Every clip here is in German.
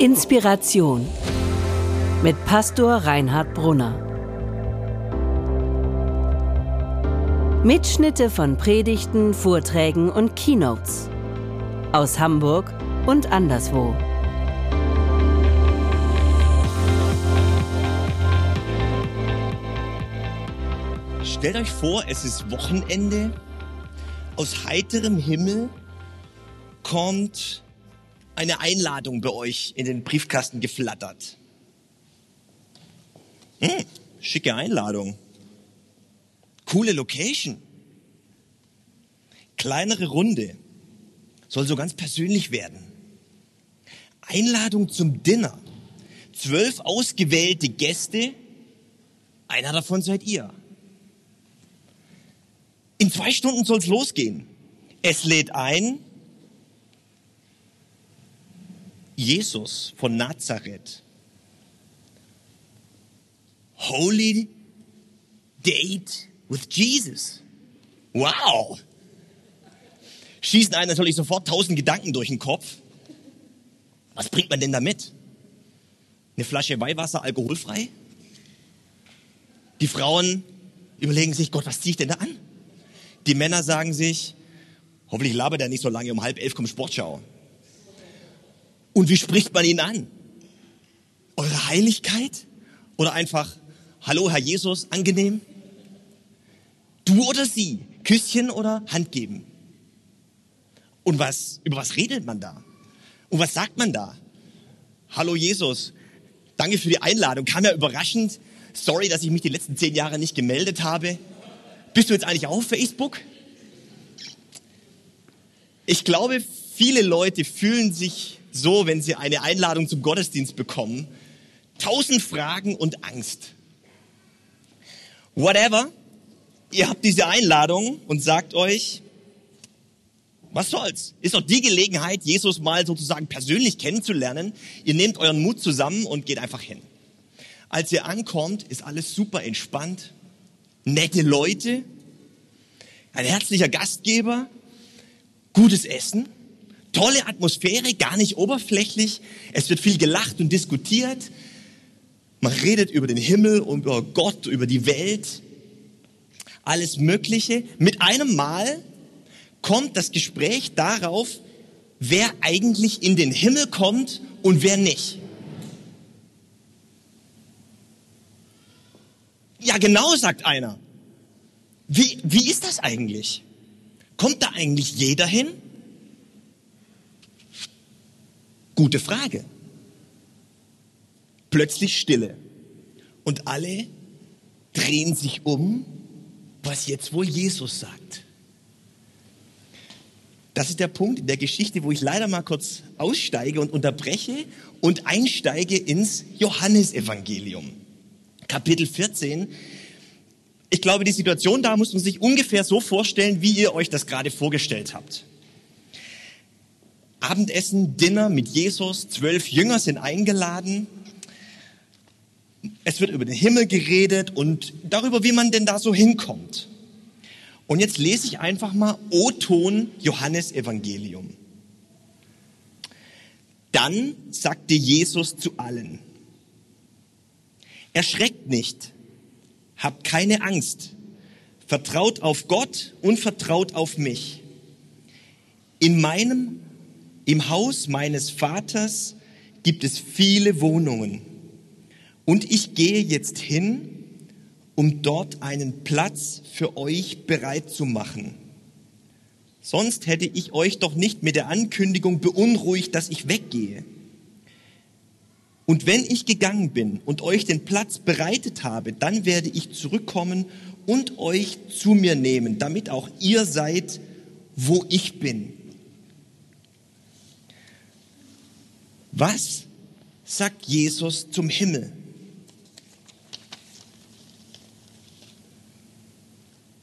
Inspiration mit Pastor Reinhard Brunner. Mitschnitte von Predigten, Vorträgen und Keynotes aus Hamburg und anderswo. Stellt euch vor, es ist Wochenende. Aus heiterem Himmel kommt eine Einladung bei euch in den Briefkasten geflattert. Hm, schicke Einladung. Coole Location. Kleinere Runde. Soll so ganz persönlich werden. Einladung zum Dinner. Zwölf ausgewählte Gäste. Einer davon seid ihr. In zwei Stunden soll's losgehen. Es lädt ein Jesus von Nazareth. Holy Date with Jesus. Wow. Schießen einen natürlich sofort tausend Gedanken durch den Kopf. Was bringt man denn damit? Eine Flasche Weihwasser alkoholfrei? Die Frauen überlegen sich, Gott, was ziehe ich denn da an? Die Männer sagen sich, hoffentlich labert er nicht so lange, um halb elf kommt Sportschau. Und wie spricht man ihn an? Eure Heiligkeit? Oder einfach, hallo Herr Jesus, angenehm? Du oder sie? Küsschen oder Hand geben? Und was, über was redet man da? Und was sagt man da? Hallo Jesus, danke für die Einladung. Kam ja überraschend. Sorry, dass ich mich die letzten zehn Jahre nicht gemeldet habe. Bist du jetzt eigentlich auf Facebook? Ich glaube, viele Leute fühlen sich so, wenn sie eine Einladung zum Gottesdienst bekommen. Tausend Fragen und Angst. Whatever. Ihr habt diese Einladung und sagt euch, was soll's? Ist doch die Gelegenheit, Jesus mal sozusagen persönlich kennenzulernen. Ihr nehmt euren Mut zusammen und geht einfach hin. Als ihr ankommt, ist alles super entspannt nette Leute, ein herzlicher Gastgeber, gutes Essen, tolle Atmosphäre, gar nicht oberflächlich. Es wird viel gelacht und diskutiert. Man redet über den Himmel, über Gott, über die Welt, alles Mögliche. Mit einem Mal kommt das Gespräch darauf, wer eigentlich in den Himmel kommt und wer nicht. Ja, genau, sagt einer. Wie, wie ist das eigentlich? Kommt da eigentlich jeder hin? Gute Frage. Plötzlich Stille. Und alle drehen sich um, was jetzt wohl Jesus sagt. Das ist der Punkt in der Geschichte, wo ich leider mal kurz aussteige und unterbreche und einsteige ins Johannesevangelium. Kapitel 14. Ich glaube, die Situation da muss man sich ungefähr so vorstellen, wie ihr euch das gerade vorgestellt habt. Abendessen, Dinner mit Jesus, zwölf Jünger sind eingeladen. Es wird über den Himmel geredet und darüber, wie man denn da so hinkommt. Und jetzt lese ich einfach mal O-Ton Johannes Evangelium. Dann sagte Jesus zu allen, Erschreckt nicht, habt keine Angst, vertraut auf Gott und vertraut auf mich. In meinem, im Haus meines Vaters gibt es viele Wohnungen und ich gehe jetzt hin, um dort einen Platz für euch bereit zu machen. Sonst hätte ich euch doch nicht mit der Ankündigung beunruhigt, dass ich weggehe. Und wenn ich gegangen bin und euch den Platz bereitet habe, dann werde ich zurückkommen und euch zu mir nehmen, damit auch ihr seid, wo ich bin. Was sagt Jesus zum Himmel?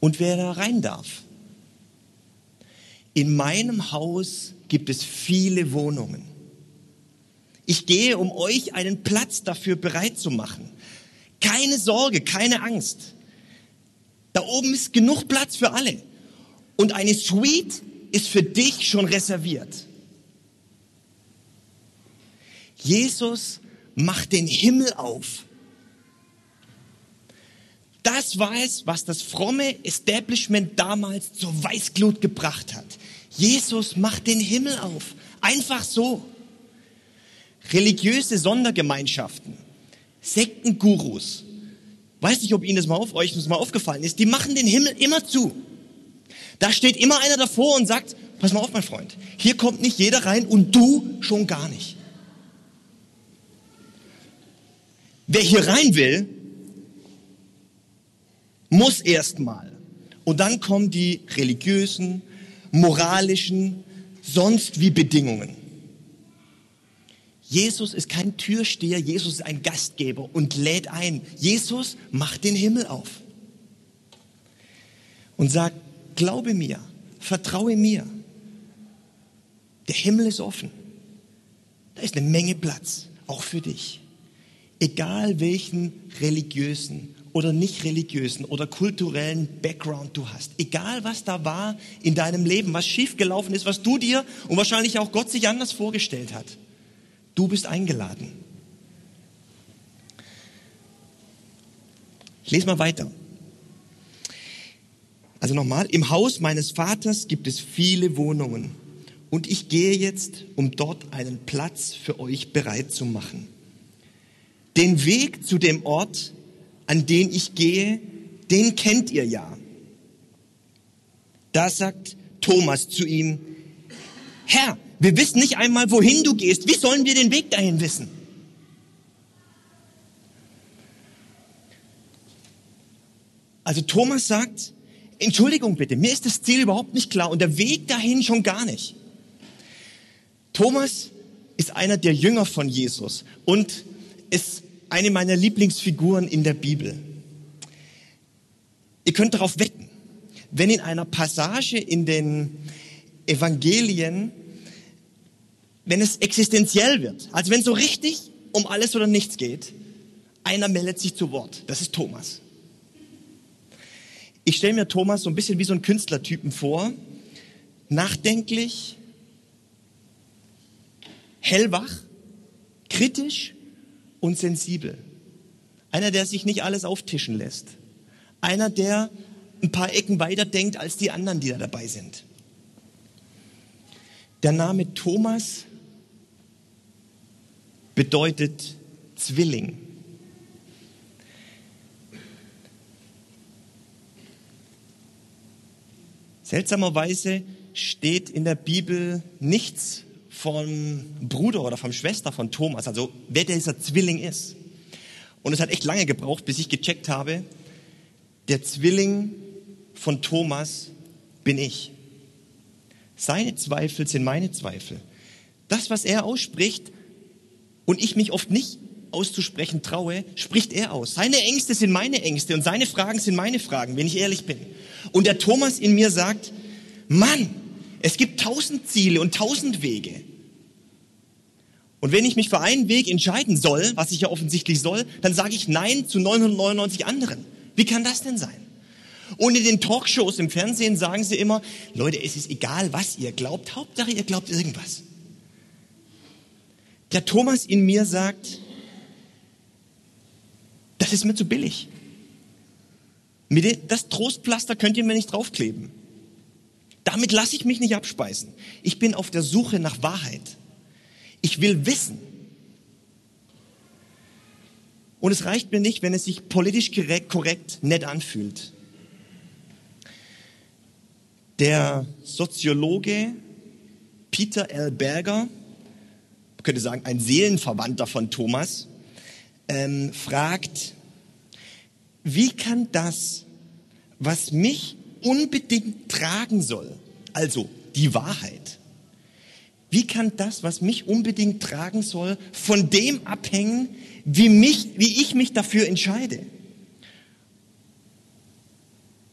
Und wer da rein darf? In meinem Haus gibt es viele Wohnungen. Ich gehe, um euch einen Platz dafür bereit zu machen. Keine Sorge, keine Angst. Da oben ist genug Platz für alle. Und eine Suite ist für dich schon reserviert. Jesus macht den Himmel auf. Das war es, was das fromme Establishment damals zur Weißglut gebracht hat. Jesus macht den Himmel auf. Einfach so. Religiöse Sondergemeinschaften, Sektengurus, weiß nicht, ob Ihnen das mal auf euch das mal aufgefallen ist, die machen den Himmel immer zu. Da steht immer einer davor und sagt, pass mal auf, mein Freund, hier kommt nicht jeder rein und du schon gar nicht. Wer hier rein will, muss erstmal. Und dann kommen die religiösen, moralischen, sonst wie Bedingungen. Jesus ist kein Türsteher, Jesus ist ein Gastgeber und lädt ein. Jesus macht den Himmel auf und sagt, glaube mir, vertraue mir. Der Himmel ist offen. Da ist eine Menge Platz, auch für dich. Egal welchen religiösen oder nicht religiösen oder kulturellen Background du hast. Egal was da war in deinem Leben, was schiefgelaufen ist, was du dir und wahrscheinlich auch Gott sich anders vorgestellt hat. Du bist eingeladen. Ich lese mal weiter. Also nochmal, im Haus meines Vaters gibt es viele Wohnungen und ich gehe jetzt, um dort einen Platz für euch bereit zu machen. Den Weg zu dem Ort, an den ich gehe, den kennt ihr ja. Da sagt Thomas zu ihm, Herr, wir wissen nicht einmal, wohin du gehst. Wie sollen wir den Weg dahin wissen? Also Thomas sagt, Entschuldigung bitte, mir ist das Ziel überhaupt nicht klar und der Weg dahin schon gar nicht. Thomas ist einer der Jünger von Jesus und ist eine meiner Lieblingsfiguren in der Bibel. Ihr könnt darauf wetten, wenn in einer Passage in den Evangelien wenn es existenziell wird, also wenn es so richtig um alles oder nichts geht, einer meldet sich zu Wort. Das ist Thomas. Ich stelle mir Thomas so ein bisschen wie so einen Künstlertypen vor. Nachdenklich, hellwach, kritisch und sensibel. Einer, der sich nicht alles auftischen lässt. Einer, der ein paar Ecken weiter denkt als die anderen, die da dabei sind. Der Name Thomas bedeutet Zwilling. Seltsamerweise steht in der Bibel nichts vom Bruder oder vom Schwester von Thomas, also wer dieser Zwilling ist. Und es hat echt lange gebraucht, bis ich gecheckt habe, der Zwilling von Thomas bin ich. Seine Zweifel sind meine Zweifel. Das, was er ausspricht, und ich mich oft nicht auszusprechen traue, spricht er aus. Seine Ängste sind meine Ängste und seine Fragen sind meine Fragen, wenn ich ehrlich bin. Und der Thomas in mir sagt, Mann, es gibt tausend Ziele und tausend Wege. Und wenn ich mich für einen Weg entscheiden soll, was ich ja offensichtlich soll, dann sage ich Nein zu 999 anderen. Wie kann das denn sein? Und in den Talkshows im Fernsehen sagen sie immer, Leute, es ist egal, was ihr glaubt, Hauptsache ihr glaubt irgendwas. Der Thomas in mir sagt, das ist mir zu billig. Das Trostpflaster könnt ihr mir nicht draufkleben. Damit lasse ich mich nicht abspeisen. Ich bin auf der Suche nach Wahrheit. Ich will wissen. Und es reicht mir nicht, wenn es sich politisch korrekt, korrekt nett anfühlt. Der Soziologe Peter L. Berger könnte sagen, ein Seelenverwandter von Thomas, ähm, fragt, wie kann das, was mich unbedingt tragen soll, also die Wahrheit, wie kann das, was mich unbedingt tragen soll, von dem abhängen, wie, mich, wie ich mich dafür entscheide?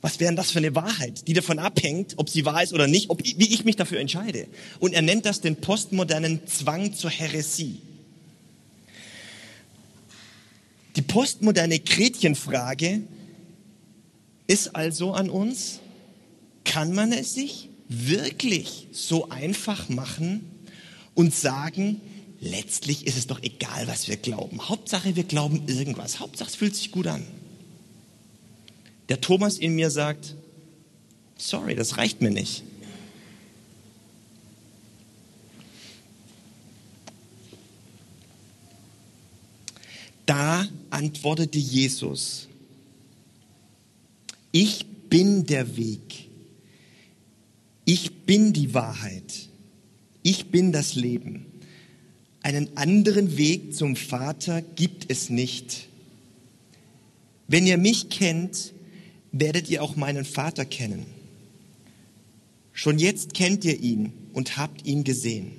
Was wäre denn das für eine Wahrheit, die davon abhängt, ob sie wahr ist oder nicht, ob, wie ich mich dafür entscheide? Und er nennt das den postmodernen Zwang zur Häresie. Die postmoderne Gretchenfrage ist also an uns, kann man es sich wirklich so einfach machen und sagen, letztlich ist es doch egal, was wir glauben. Hauptsache, wir glauben irgendwas. Hauptsache, es fühlt sich gut an. Der Thomas in mir sagt, sorry, das reicht mir nicht. Da antwortete Jesus, ich bin der Weg, ich bin die Wahrheit, ich bin das Leben. Einen anderen Weg zum Vater gibt es nicht. Wenn ihr mich kennt, werdet ihr auch meinen Vater kennen. Schon jetzt kennt ihr ihn und habt ihn gesehen.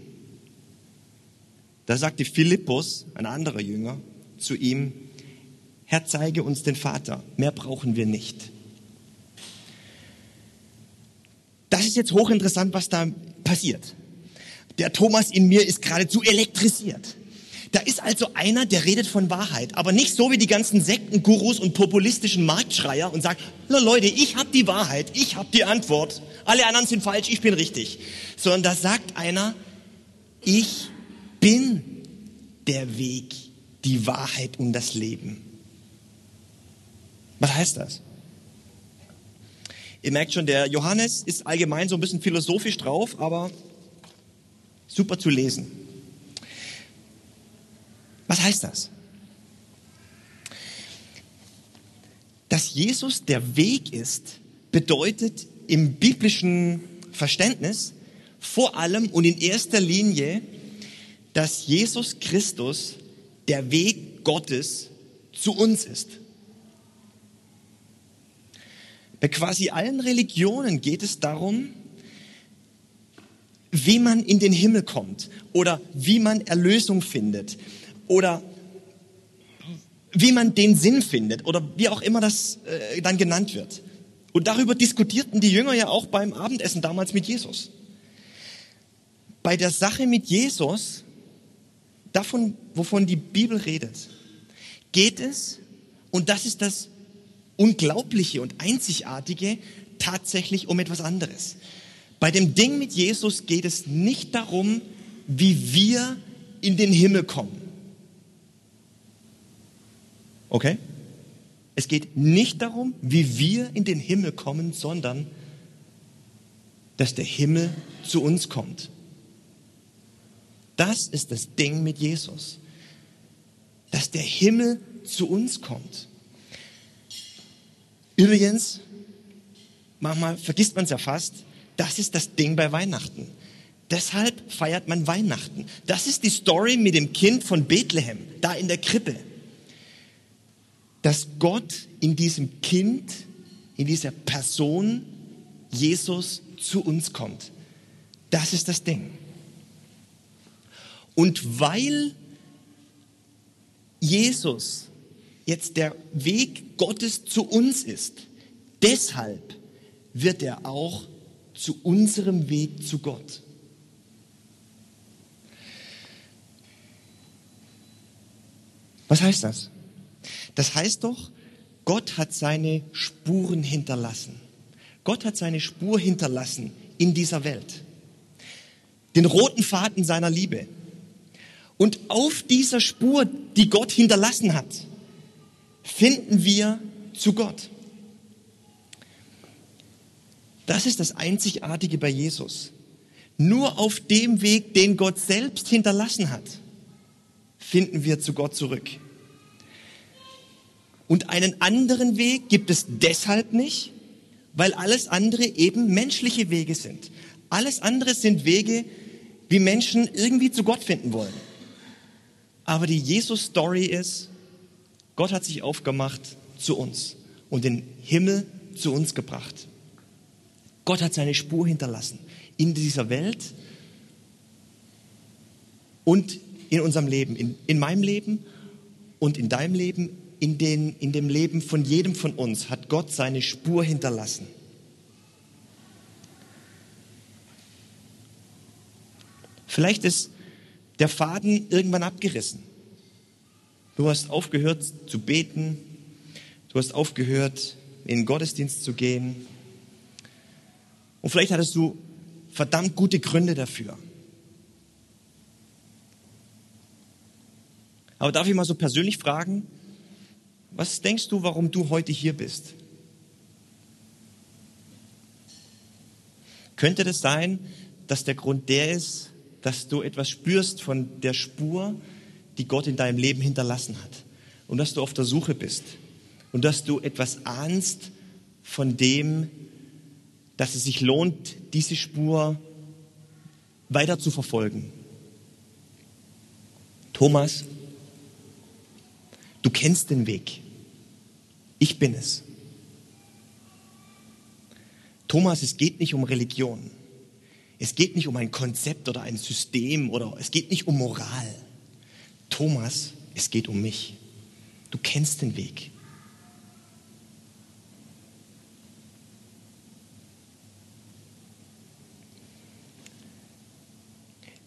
Da sagte Philippus, ein anderer Jünger, zu ihm, Herr, zeige uns den Vater, mehr brauchen wir nicht. Das ist jetzt hochinteressant, was da passiert. Der Thomas in mir ist geradezu elektrisiert. Da ist also einer, der redet von Wahrheit, aber nicht so wie die ganzen Sektengurus und populistischen Marktschreier und sagt, Leute, ich habe die Wahrheit, ich habe die Antwort, alle anderen sind falsch, ich bin richtig. Sondern da sagt einer, ich bin der Weg, die Wahrheit und das Leben. Was heißt das? Ihr merkt schon, der Johannes ist allgemein so ein bisschen philosophisch drauf, aber super zu lesen. Was heißt das? Dass Jesus der Weg ist, bedeutet im biblischen Verständnis vor allem und in erster Linie, dass Jesus Christus der Weg Gottes zu uns ist. Bei quasi allen Religionen geht es darum, wie man in den Himmel kommt oder wie man Erlösung findet oder wie man den Sinn findet oder wie auch immer das äh, dann genannt wird. Und darüber diskutierten die Jünger ja auch beim Abendessen damals mit Jesus. Bei der Sache mit Jesus, davon, wovon die Bibel redet, geht es, und das ist das Unglaubliche und Einzigartige tatsächlich um etwas anderes. Bei dem Ding mit Jesus geht es nicht darum, wie wir in den Himmel kommen. Okay? Es geht nicht darum, wie wir in den Himmel kommen, sondern dass der Himmel zu uns kommt. Das ist das Ding mit Jesus. Dass der Himmel zu uns kommt. Übrigens, manchmal vergisst man es ja fast, das ist das Ding bei Weihnachten. Deshalb feiert man Weihnachten. Das ist die Story mit dem Kind von Bethlehem, da in der Krippe. Dass Gott in diesem Kind, in dieser Person, Jesus zu uns kommt. Das ist das Ding. Und weil Jesus jetzt der Weg Gottes zu uns ist, deshalb wird er auch zu unserem Weg zu Gott. Was heißt das? Das heißt doch, Gott hat seine Spuren hinterlassen. Gott hat seine Spur hinterlassen in dieser Welt. Den roten Faden seiner Liebe. Und auf dieser Spur, die Gott hinterlassen hat, finden wir zu Gott. Das ist das Einzigartige bei Jesus. Nur auf dem Weg, den Gott selbst hinterlassen hat, finden wir zu Gott zurück. Und einen anderen Weg gibt es deshalb nicht, weil alles andere eben menschliche Wege sind. Alles andere sind Wege, wie Menschen irgendwie zu Gott finden wollen. Aber die Jesus-Story ist, Gott hat sich aufgemacht zu uns und den Himmel zu uns gebracht. Gott hat seine Spur hinterlassen in dieser Welt und in unserem Leben, in, in meinem Leben und in deinem Leben, in, den, in dem Leben von jedem von uns hat Gott seine Spur hinterlassen. Vielleicht ist der Faden irgendwann abgerissen. Du hast aufgehört zu beten, du hast aufgehört in den Gottesdienst zu gehen, und vielleicht hattest du verdammt gute Gründe dafür. Aber darf ich mal so persönlich fragen, was denkst du, warum du heute hier bist? Könnte das sein, dass der Grund der ist, dass du etwas spürst von der Spur, die Gott in deinem Leben hinterlassen hat und dass du auf der Suche bist und dass du etwas ahnst von dem, dass es sich lohnt, diese Spur weiter zu verfolgen. Thomas, du kennst den Weg. Ich bin es. Thomas, es geht nicht um Religion. Es geht nicht um ein Konzept oder ein System oder es geht nicht um Moral. Thomas, es geht um mich. Du kennst den Weg.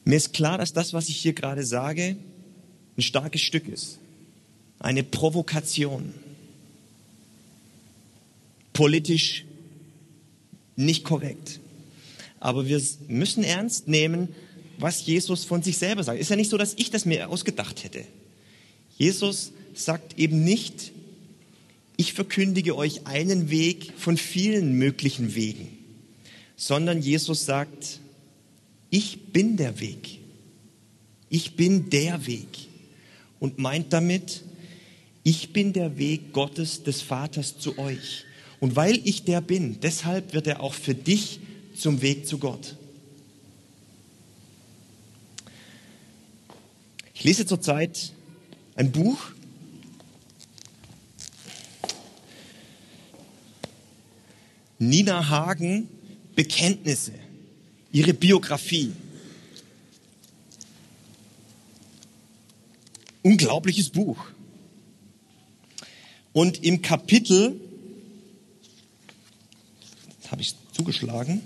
Mir ist klar, dass das, was ich hier gerade sage, ein starkes Stück ist. Eine Provokation. Politisch nicht korrekt. Aber wir müssen ernst nehmen, was Jesus von sich selber sagt. Ist ja nicht so, dass ich das mir ausgedacht hätte. Jesus sagt eben nicht, ich verkündige euch einen Weg von vielen möglichen Wegen, sondern Jesus sagt, ich bin der Weg. Ich bin der Weg. Und meint damit, ich bin der Weg Gottes des Vaters zu euch. Und weil ich der bin, deshalb wird er auch für dich zum Weg zu Gott. Lese zurzeit ein Buch, Nina Hagen, Bekenntnisse, ihre Biografie. Unglaubliches Buch. Und im Kapitel, habe ich zugeschlagen,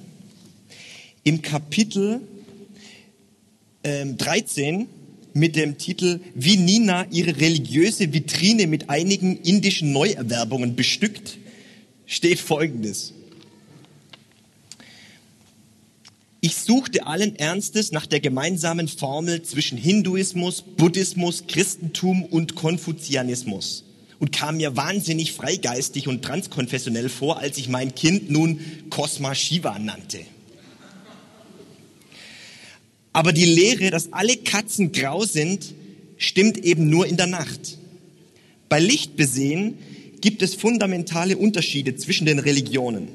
im Kapitel ähm, 13 mit dem Titel Wie Nina ihre religiöse Vitrine mit einigen indischen Neuerwerbungen bestückt, steht Folgendes. Ich suchte allen Ernstes nach der gemeinsamen Formel zwischen Hinduismus, Buddhismus, Christentum und Konfuzianismus und kam mir wahnsinnig freigeistig und transkonfessionell vor, als ich mein Kind nun Cosma Shiva nannte. Aber die Lehre, dass alle Katzen grau sind, stimmt eben nur in der Nacht. Bei Licht besehen gibt es fundamentale Unterschiede zwischen den Religionen.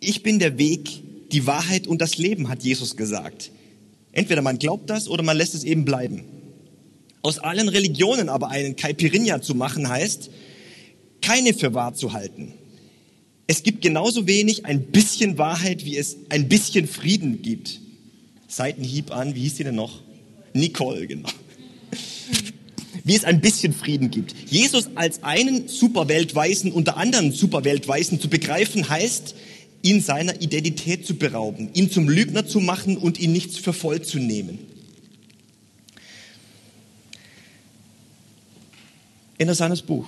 Ich bin der Weg, die Wahrheit und das Leben, hat Jesus gesagt. Entweder man glaubt das oder man lässt es eben bleiben. Aus allen Religionen aber einen Caipirinha zu machen heißt, keine für wahr zu halten. Es gibt genauso wenig ein bisschen Wahrheit, wie es ein bisschen Frieden gibt. Seitenhieb an, wie hieß die denn noch? Nicole, genau. Wie es ein bisschen Frieden gibt. Jesus als einen Superweltweisen unter anderen Superweltweisen zu begreifen, heißt, ihn seiner Identität zu berauben, ihn zum Lügner zu machen und ihn nicht für voll zu nehmen. Interessantes Buch.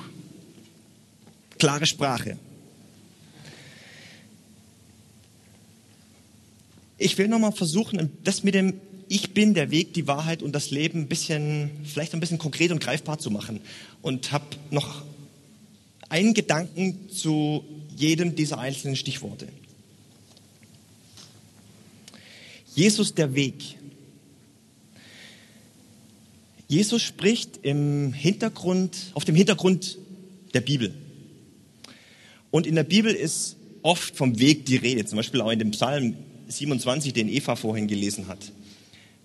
Klare Sprache. Ich will nochmal versuchen, das mit dem Ich bin der Weg, die Wahrheit und das Leben ein bisschen, vielleicht ein bisschen konkret und greifbar zu machen. Und habe noch einen Gedanken zu jedem dieser einzelnen Stichworte. Jesus der Weg. Jesus spricht im Hintergrund, auf dem Hintergrund der Bibel. Und in der Bibel ist oft vom Weg die Rede, zum Beispiel auch in dem Psalm 27, den Eva vorhin gelesen hat.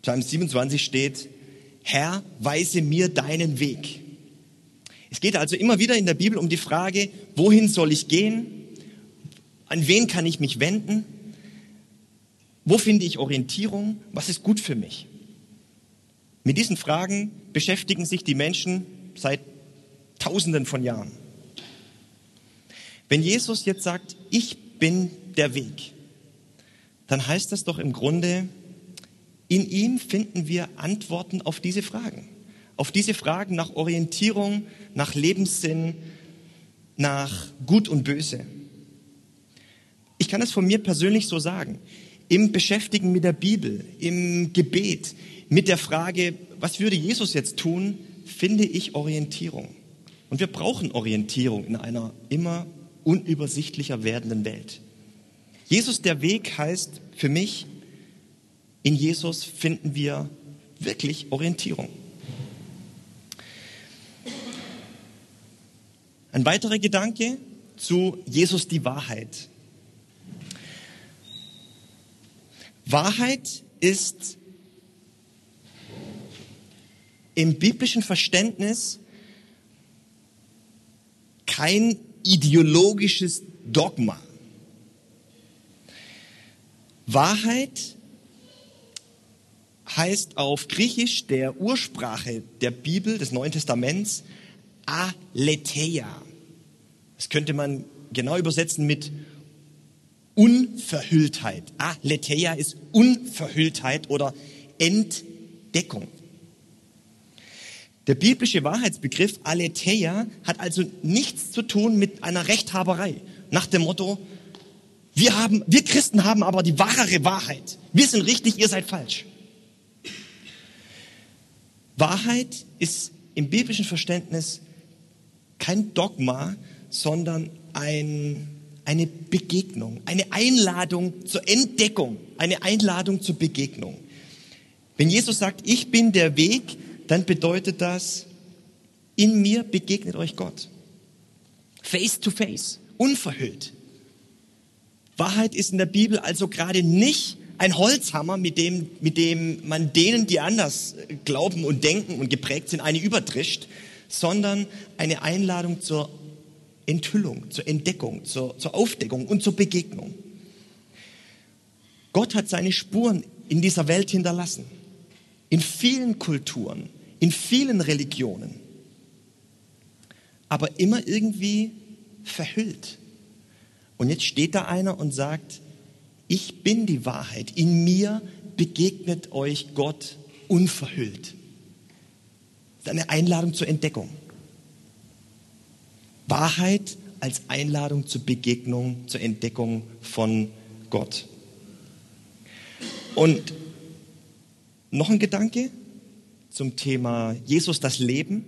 Psalm 27 steht, Herr, weise mir deinen Weg. Es geht also immer wieder in der Bibel um die Frage, wohin soll ich gehen? An wen kann ich mich wenden? Wo finde ich Orientierung? Was ist gut für mich? Mit diesen Fragen beschäftigen sich die Menschen seit Tausenden von Jahren. Wenn Jesus jetzt sagt, ich bin der Weg, dann heißt das doch im Grunde, in ihm finden wir Antworten auf diese Fragen. Auf diese Fragen nach Orientierung, nach Lebenssinn, nach Gut und Böse. Ich kann es von mir persönlich so sagen. Im Beschäftigen mit der Bibel, im Gebet, mit der Frage, was würde Jesus jetzt tun, finde ich Orientierung. Und wir brauchen Orientierung in einer immer unübersichtlicher werdenden Welt. Jesus der Weg heißt für mich, in Jesus finden wir wirklich Orientierung. Ein weiterer Gedanke zu Jesus die Wahrheit. Wahrheit ist im biblischen Verständnis kein ideologisches Dogma. Wahrheit heißt auf Griechisch der Ursprache der Bibel des Neuen Testaments Aletheia. Das könnte man genau übersetzen mit Unverhülltheit. Aletheia ist Unverhülltheit oder Entdeckung. Der biblische Wahrheitsbegriff Aletheia hat also nichts zu tun mit einer Rechthaberei. Nach dem Motto, wir haben, wir Christen haben aber die wahre Wahrheit. Wir sind richtig, ihr seid falsch. Wahrheit ist im biblischen Verständnis kein Dogma, sondern ein, eine Begegnung, eine Einladung zur Entdeckung, eine Einladung zur Begegnung. Wenn Jesus sagt, ich bin der Weg, dann bedeutet das, in mir begegnet euch Gott. Face to face, unverhüllt. Wahrheit ist in der Bibel also gerade nicht ein Holzhammer, mit dem, mit dem man denen, die anders glauben und denken und geprägt sind, eine übertrischt, sondern eine Einladung zur Enthüllung, zur Entdeckung, zur, zur Aufdeckung und zur Begegnung. Gott hat seine Spuren in dieser Welt hinterlassen. In vielen Kulturen, in vielen Religionen. Aber immer irgendwie verhüllt. Und jetzt steht da einer und sagt, ich bin die Wahrheit. In mir begegnet euch Gott unverhüllt eine Einladung zur Entdeckung. Wahrheit als Einladung zur Begegnung, zur Entdeckung von Gott. Und noch ein Gedanke zum Thema Jesus das Leben.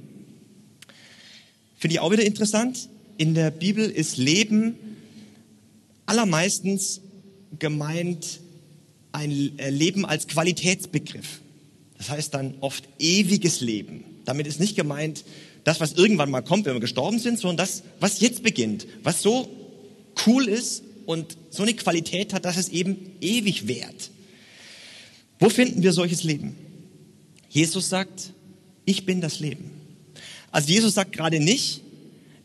Finde ich auch wieder interessant. In der Bibel ist Leben allermeistens gemeint ein Leben als Qualitätsbegriff. Das heißt dann oft ewiges Leben. Damit ist nicht gemeint, das, was irgendwann mal kommt, wenn wir gestorben sind, sondern das, was jetzt beginnt, was so cool ist und so eine Qualität hat, dass es eben ewig währt. Wo finden wir solches Leben? Jesus sagt, ich bin das Leben. Also Jesus sagt gerade nicht,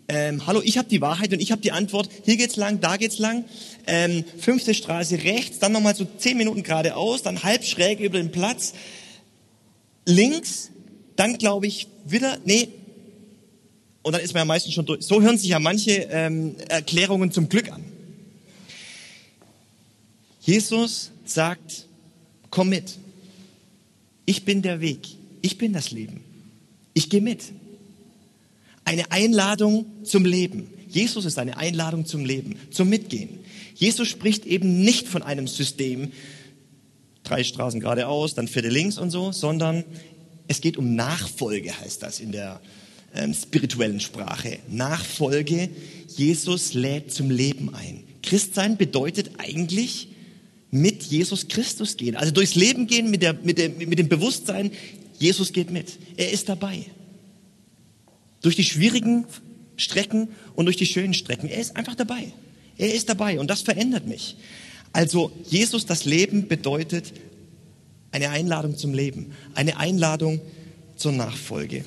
ähm, hallo, ich habe die Wahrheit und ich habe die Antwort, hier geht's lang, da geht's lang, ähm, fünfte Straße rechts, dann nochmal so zehn Minuten geradeaus, dann halb schräg über den Platz, links, dann glaube ich wieder, nee, und dann ist man ja meistens schon durch. So hören sich ja manche ähm, Erklärungen zum Glück an. Jesus sagt, komm mit. Ich bin der Weg. Ich bin das Leben. Ich gehe mit. Eine Einladung zum Leben. Jesus ist eine Einladung zum Leben, zum Mitgehen. Jesus spricht eben nicht von einem System, drei Straßen geradeaus, dann vierte links und so, sondern es geht um Nachfolge, heißt das in der ähm, spirituellen Sprache. Nachfolge, Jesus lädt zum Leben ein. Christsein bedeutet eigentlich mit Jesus Christus gehen. Also durchs Leben gehen mit, der, mit, der, mit dem Bewusstsein, Jesus geht mit. Er ist dabei. Durch die schwierigen Strecken und durch die schönen Strecken. Er ist einfach dabei. Er ist dabei und das verändert mich. Also Jesus, das Leben bedeutet eine Einladung zum Leben, eine Einladung zur Nachfolge.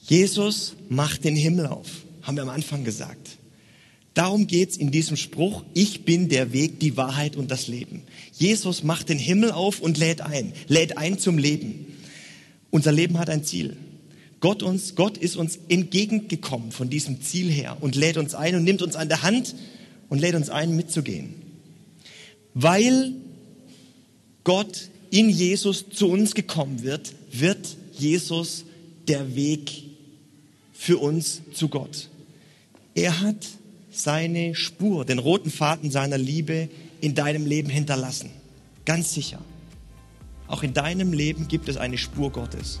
Jesus macht den Himmel auf, haben wir am Anfang gesagt. Darum geht's in diesem Spruch, ich bin der Weg, die Wahrheit und das Leben. Jesus macht den Himmel auf und lädt ein, lädt ein zum Leben. Unser Leben hat ein Ziel. Gott, uns, Gott ist uns entgegengekommen von diesem Ziel her und lädt uns ein und nimmt uns an der Hand und lädt uns ein, mitzugehen. Weil Gott in Jesus zu uns gekommen wird, wird Jesus der Weg für uns zu Gott. Er hat seine Spur, den roten Faden seiner Liebe in deinem Leben hinterlassen. Ganz sicher. Auch in deinem Leben gibt es eine Spur Gottes.